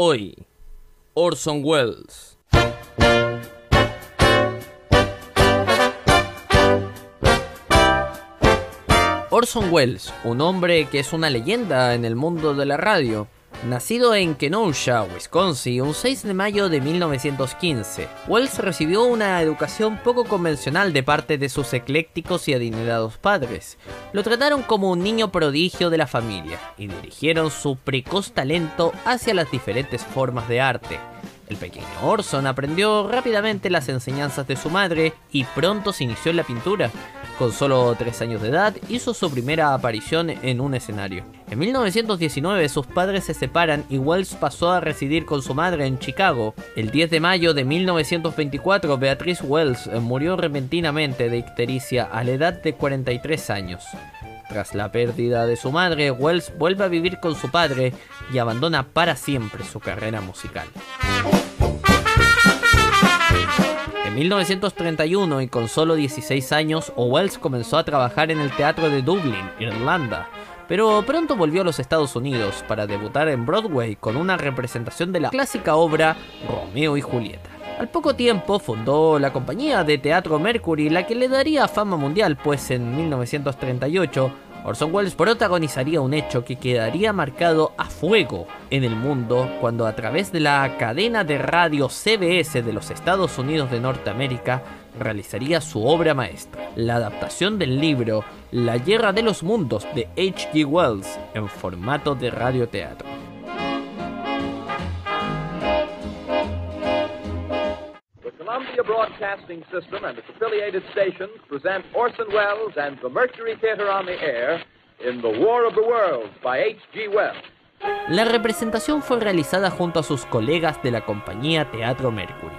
Hoy, Orson Welles. Orson Welles, un hombre que es una leyenda en el mundo de la radio, Nacido en Kenosha, Wisconsin, un 6 de mayo de 1915, Wells recibió una educación poco convencional de parte de sus eclécticos y adinerados padres. Lo trataron como un niño prodigio de la familia y dirigieron su precoz talento hacia las diferentes formas de arte. El pequeño Orson aprendió rápidamente las enseñanzas de su madre y pronto se inició en la pintura. Con solo 3 años de edad hizo su primera aparición en un escenario. En 1919 sus padres se separan y Wells pasó a residir con su madre en Chicago. El 10 de mayo de 1924 Beatrice Wells murió repentinamente de ictericia a la edad de 43 años. Tras la pérdida de su madre, Wells vuelve a vivir con su padre y abandona para siempre su carrera musical. En 1931 y con solo 16 años, Wells comenzó a trabajar en el teatro de Dublín, Irlanda, pero pronto volvió a los Estados Unidos para debutar en Broadway con una representación de la clásica obra Romeo y Julieta. Al poco tiempo fundó la compañía de teatro Mercury, la que le daría fama mundial, pues en 1938 Orson Welles protagonizaría un hecho que quedaría marcado a fuego en el mundo cuando a través de la cadena de radio CBS de los Estados Unidos de Norteamérica realizaría su obra maestra, la adaptación del libro La Guerra de los Mundos de H.G. Wells en formato de radioteatro. Columbia Broadcasting System and its affiliated stations present Orson Welles and the Mercury Theater on the Air in The War of the Worlds by H.G. Wells. La representación fue realizada junto a sus colegas de la compañía Teatro Mercury.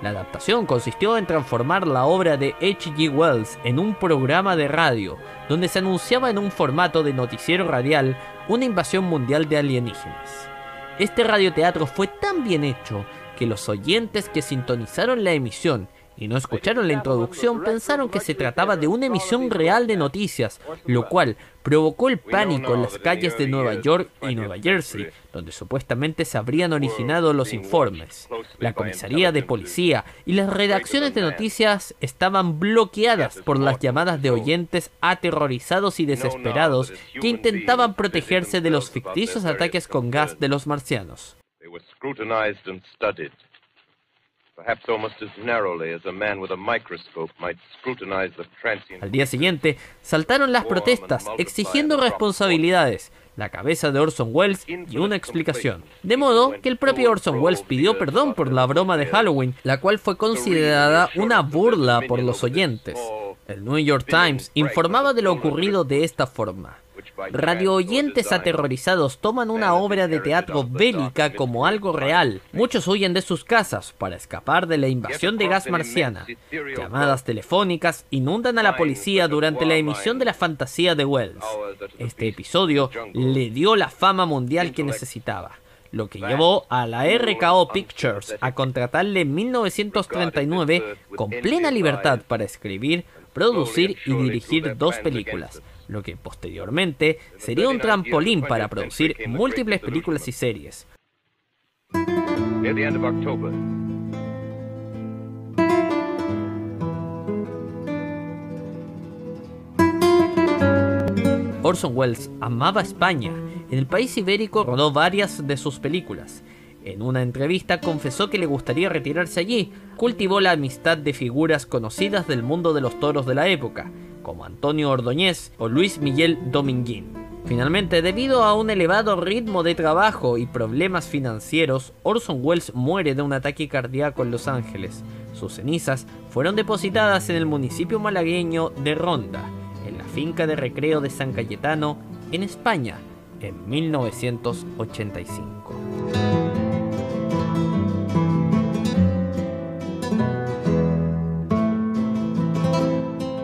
La adaptación consistió en transformar la obra de H.G. Wells en un programa de radio, donde se anunciaba en un formato de noticiero radial una invasión mundial de alienígenas. Este radioteatro fue tan bien hecho que los oyentes que sintonizaron la emisión y no escucharon la introducción pensaron que se trataba de una emisión real de noticias, lo cual provocó el pánico en las calles de Nueva York y Nueva Jersey, donde supuestamente se habrían originado los informes. La comisaría de policía y las redacciones de noticias estaban bloqueadas por las llamadas de oyentes aterrorizados y desesperados que intentaban protegerse de los ficticios ataques con gas de los marcianos. Al día siguiente, saltaron las protestas exigiendo responsabilidades, la cabeza de Orson Welles y una explicación. De modo que el propio Orson Welles pidió perdón por la broma de Halloween, la cual fue considerada una burla por los oyentes. El New York Times informaba de lo ocurrido de esta forma. Radio oyentes aterrorizados toman una obra de teatro bélica como algo real. Muchos huyen de sus casas para escapar de la invasión de gas marciana. Llamadas telefónicas inundan a la policía durante la emisión de la fantasía de Wells. Este episodio le dio la fama mundial que necesitaba lo que llevó a la RKO Pictures a contratarle en 1939 con plena libertad para escribir, producir y dirigir dos películas, lo que posteriormente sería un trampolín para producir múltiples películas y series. Orson Welles amaba España. En el país ibérico rodó varias de sus películas. En una entrevista confesó que le gustaría retirarse allí. Cultivó la amistad de figuras conocidas del mundo de los toros de la época, como Antonio Ordóñez o Luis Miguel Dominguín. Finalmente, debido a un elevado ritmo de trabajo y problemas financieros, Orson Welles muere de un ataque cardíaco en Los Ángeles. Sus cenizas fueron depositadas en el municipio malagueño de Ronda, en la finca de recreo de San Cayetano, en España, en 1985.